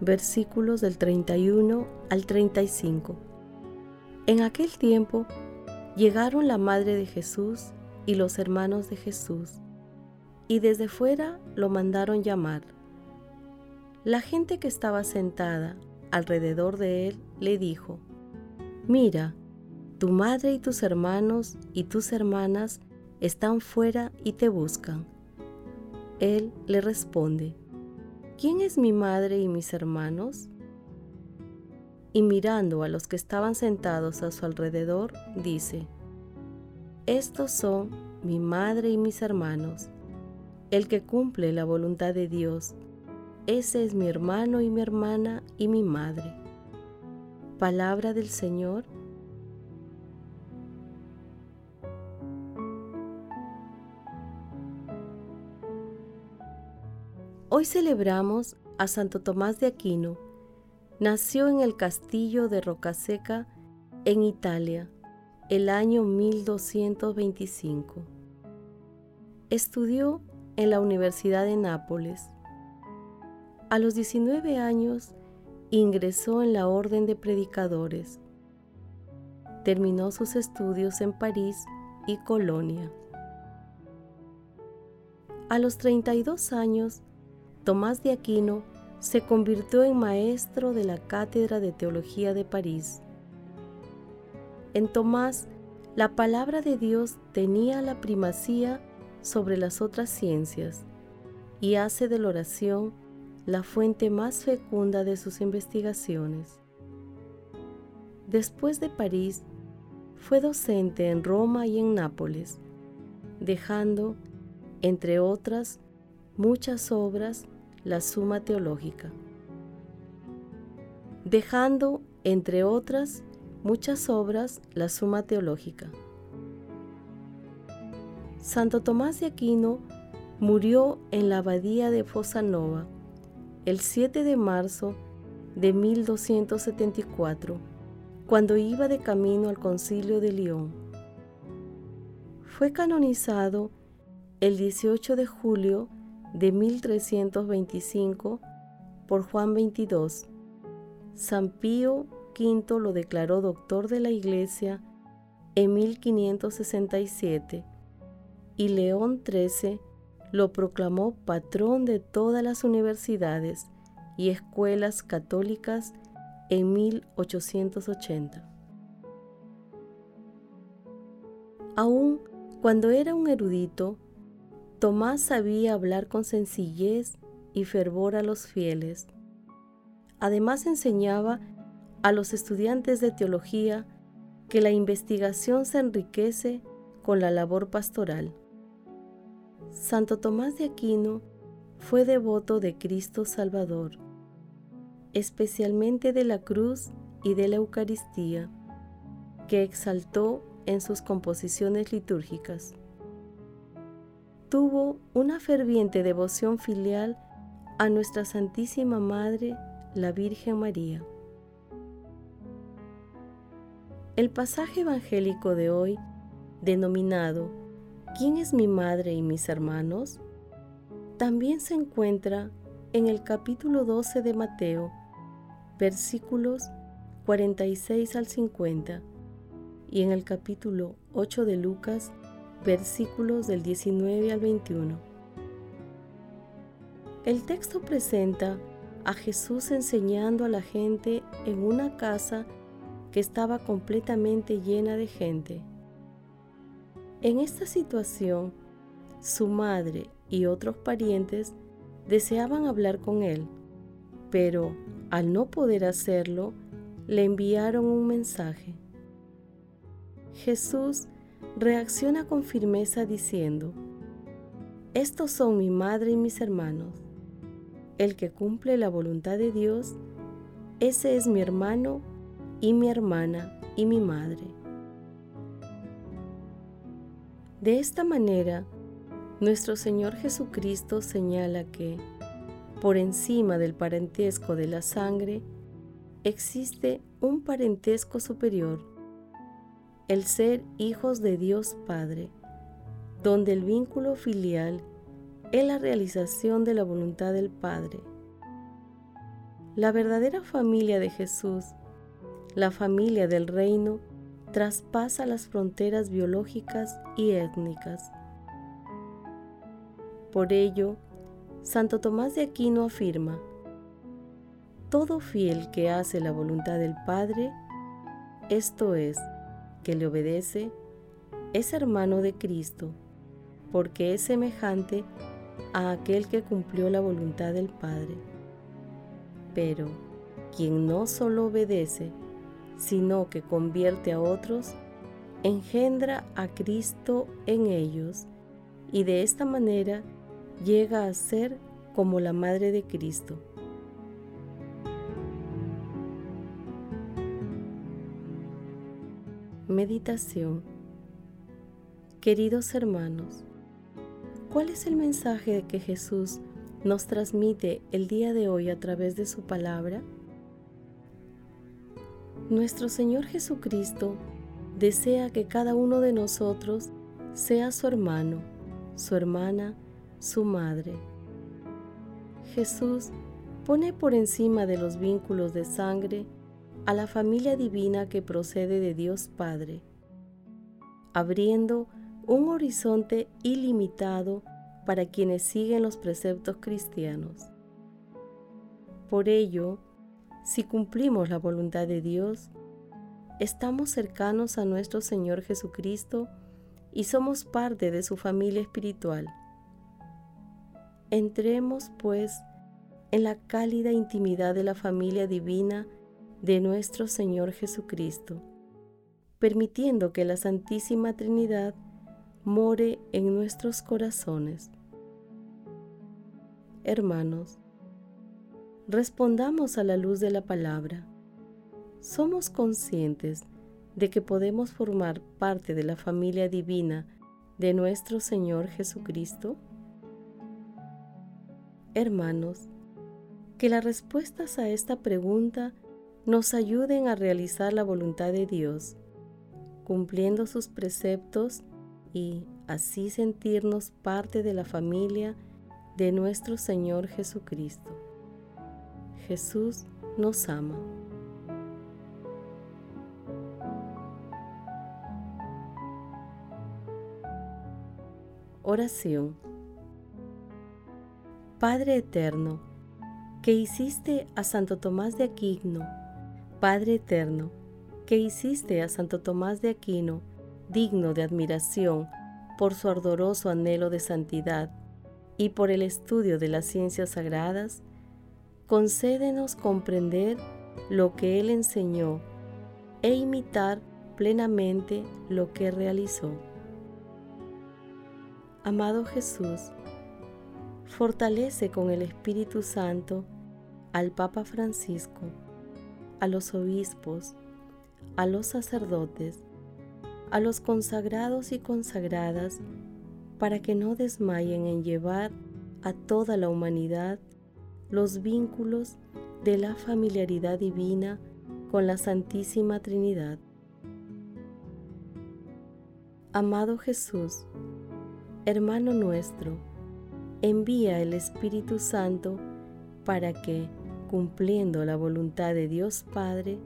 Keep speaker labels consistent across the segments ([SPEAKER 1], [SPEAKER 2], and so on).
[SPEAKER 1] versículos del 31 al 35. En aquel tiempo llegaron la madre de Jesús y los hermanos de Jesús, y desde fuera lo mandaron llamar. La gente que estaba sentada alrededor de él le dijo, Mira, tu madre y tus hermanos y tus hermanas están fuera y te buscan. Él le responde, ¿quién es mi madre y mis hermanos? Y mirando a los que estaban sentados a su alrededor, dice, Estos son mi madre y mis hermanos. El que cumple la voluntad de Dios, ese es mi hermano y mi hermana y mi madre. Palabra del Señor. Hoy celebramos a Santo Tomás de Aquino. Nació en el castillo de Rocaseca, en Italia, el año 1225. Estudió en la Universidad de Nápoles. A los 19 años ingresó en la Orden de Predicadores. Terminó sus estudios en París y Colonia. A los 32 años Tomás de Aquino se convirtió en maestro de la Cátedra de Teología de París. En Tomás, la palabra de Dios tenía la primacía sobre las otras ciencias y hace de la oración la fuente más fecunda de sus investigaciones. Después de París, fue docente en Roma y en Nápoles, dejando, entre otras, muchas obras la Suma Teológica, dejando, entre otras, muchas obras, la Suma Teológica. Santo Tomás de Aquino murió en la abadía de Fosanova el 7 de marzo de 1274, cuando iba de camino al concilio de León. Fue canonizado el 18 de julio de 1325 por Juan XXII. San Pío V lo declaró doctor de la Iglesia en 1567 y León XIII lo proclamó patrón de todas las universidades y escuelas católicas en 1880. Aún cuando era un erudito, Tomás sabía hablar con sencillez y fervor a los fieles. Además enseñaba a los estudiantes de teología que la investigación se enriquece con la labor pastoral. Santo Tomás de Aquino fue devoto de Cristo Salvador, especialmente de la cruz y de la Eucaristía, que exaltó en sus composiciones litúrgicas tuvo una ferviente devoción filial a nuestra Santísima Madre, la Virgen María. El pasaje evangélico de hoy, denominado ¿Quién es mi madre y mis hermanos? también se encuentra en el capítulo 12 de Mateo, versículos 46 al 50, y en el capítulo 8 de Lucas, versículos del 19 al 21. El texto presenta a Jesús enseñando a la gente en una casa que estaba completamente llena de gente. En esta situación, su madre y otros parientes deseaban hablar con él, pero al no poder hacerlo, le enviaron un mensaje. Jesús reacciona con firmeza diciendo, Estos son mi madre y mis hermanos. El que cumple la voluntad de Dios, ese es mi hermano y mi hermana y mi madre. De esta manera, nuestro Señor Jesucristo señala que, por encima del parentesco de la sangre, existe un parentesco superior, el ser hijos de Dios Padre, donde el vínculo filial es la realización de la voluntad del Padre. La verdadera familia de Jesús, la familia del reino, traspasa las fronteras biológicas y étnicas. Por ello, Santo Tomás de Aquino afirma, todo fiel que hace la voluntad del Padre, esto es, que le obedece, es hermano de Cristo, porque es semejante a aquel que cumplió la voluntad del Padre. Pero quien no solo obedece, sino que convierte a otros, engendra a Cristo en ellos y de esta manera llega a ser como la Madre de Cristo. Meditación Queridos hermanos, ¿cuál es el mensaje que Jesús nos transmite el día de hoy a través de su palabra? Nuestro Señor Jesucristo desea que cada uno de nosotros sea su hermano, su hermana, su madre. Jesús pone por encima de los vínculos de sangre a la familia divina que procede de Dios Padre, abriendo un horizonte ilimitado para quienes siguen los preceptos cristianos. Por ello, si cumplimos la voluntad de Dios, estamos cercanos a nuestro Señor Jesucristo y somos parte de su familia espiritual. Entremos, pues, en la cálida intimidad de la familia divina de nuestro Señor Jesucristo, permitiendo que la Santísima Trinidad more en nuestros corazones. Hermanos, respondamos a la luz de la palabra. ¿Somos conscientes de que podemos formar parte de la familia divina de nuestro Señor Jesucristo? Hermanos, que las respuestas a esta pregunta nos ayuden a realizar la voluntad de Dios, cumpliendo sus preceptos y así sentirnos parte de la familia de nuestro Señor Jesucristo. Jesús nos ama. Oración Padre Eterno, que hiciste a Santo Tomás de Aquino, Padre Eterno, que hiciste a Santo Tomás de Aquino digno de admiración por su ardoroso anhelo de santidad y por el estudio de las ciencias sagradas, concédenos comprender lo que Él enseñó e imitar plenamente lo que realizó. Amado Jesús, fortalece con el Espíritu Santo al Papa Francisco, a los obispos, a los sacerdotes, a los consagrados y consagradas, para que no desmayen en llevar a toda la humanidad los vínculos de la familiaridad divina con la Santísima Trinidad. Amado Jesús, hermano nuestro, envía el Espíritu Santo para que, cumpliendo la voluntad de Dios Padre,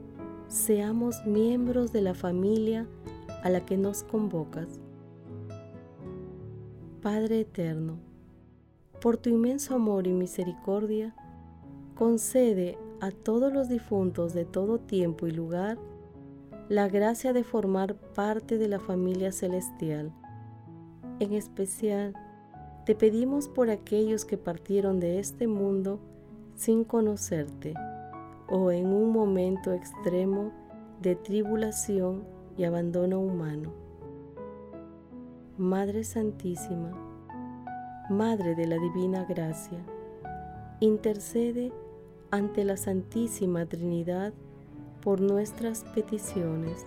[SPEAKER 1] seamos miembros de la familia a la que nos convocas. Padre Eterno, por tu inmenso amor y misericordia, concede a todos los difuntos de todo tiempo y lugar la gracia de formar parte de la familia celestial. En especial, te pedimos por aquellos que partieron de este mundo sin conocerte o en un momento extremo de tribulación y abandono humano. Madre Santísima, Madre de la Divina Gracia, intercede ante la Santísima Trinidad por nuestras peticiones.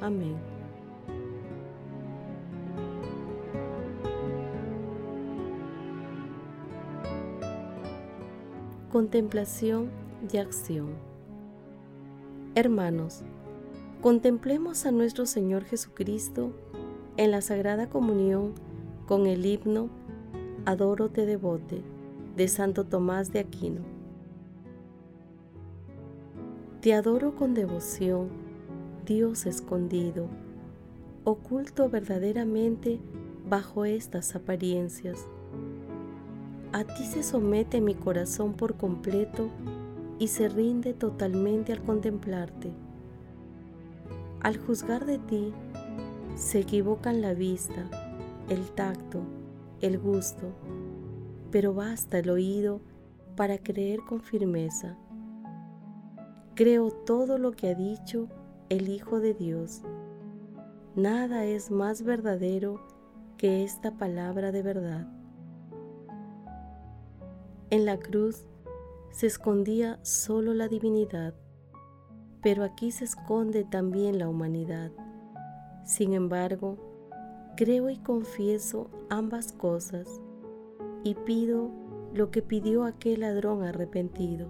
[SPEAKER 1] Amén. Contemplación y acción. Hermanos, contemplemos a nuestro Señor Jesucristo en la Sagrada Comunión con el himno Adoro te devote de Santo Tomás de Aquino. Te adoro con devoción, Dios escondido, oculto verdaderamente bajo estas apariencias a ti se somete mi corazón por completo y se rinde totalmente al contemplarte. Al juzgar de ti, se equivocan la vista, el tacto, el gusto, pero basta el oído para creer con firmeza. Creo todo lo que ha dicho el Hijo de Dios. Nada es más verdadero que esta palabra de verdad. En la cruz se escondía solo la divinidad, pero aquí se esconde también la humanidad. Sin embargo, creo y confieso ambas cosas y pido lo que pidió aquel ladrón arrepentido.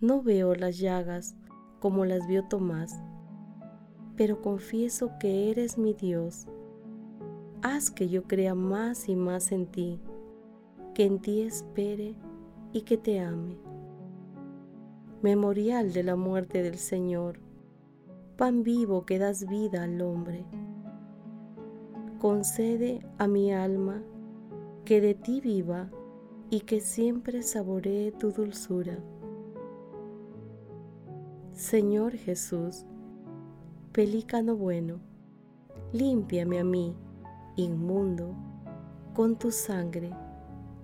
[SPEAKER 1] No veo las llagas como las vio Tomás, pero confieso que eres mi Dios. Haz que yo crea más y más en ti que en ti espere y que te ame. Memorial de la muerte del Señor, pan vivo que das vida al hombre. Concede a mi alma que de ti viva y que siempre saboree tu dulzura. Señor Jesús, pelícano bueno, límpiame a mí, inmundo, con tu sangre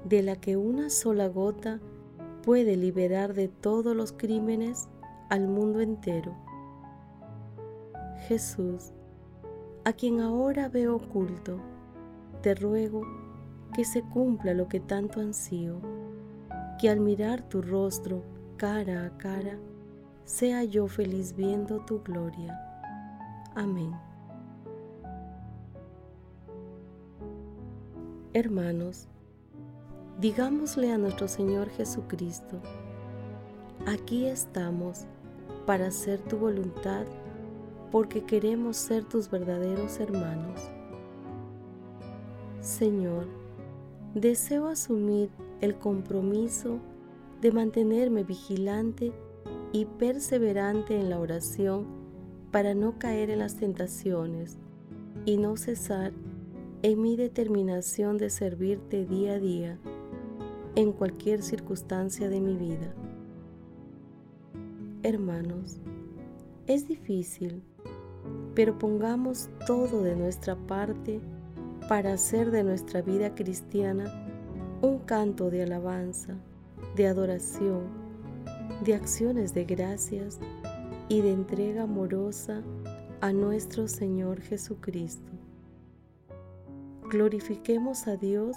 [SPEAKER 1] de la que una sola gota puede liberar de todos los crímenes al mundo entero. Jesús, a quien ahora veo oculto, te ruego que se cumpla lo que tanto ansío, que al mirar tu rostro cara a cara, sea yo feliz viendo tu gloria. Amén. Hermanos, Digámosle a nuestro Señor Jesucristo, aquí estamos para hacer tu voluntad porque queremos ser tus verdaderos hermanos. Señor, deseo asumir el compromiso de mantenerme vigilante y perseverante en la oración para no caer en las tentaciones y no cesar en mi determinación de servirte día a día en cualquier circunstancia de mi vida. Hermanos, es difícil, pero pongamos todo de nuestra parte para hacer de nuestra vida cristiana un canto de alabanza, de adoración, de acciones de gracias y de entrega amorosa a nuestro Señor Jesucristo. Glorifiquemos a Dios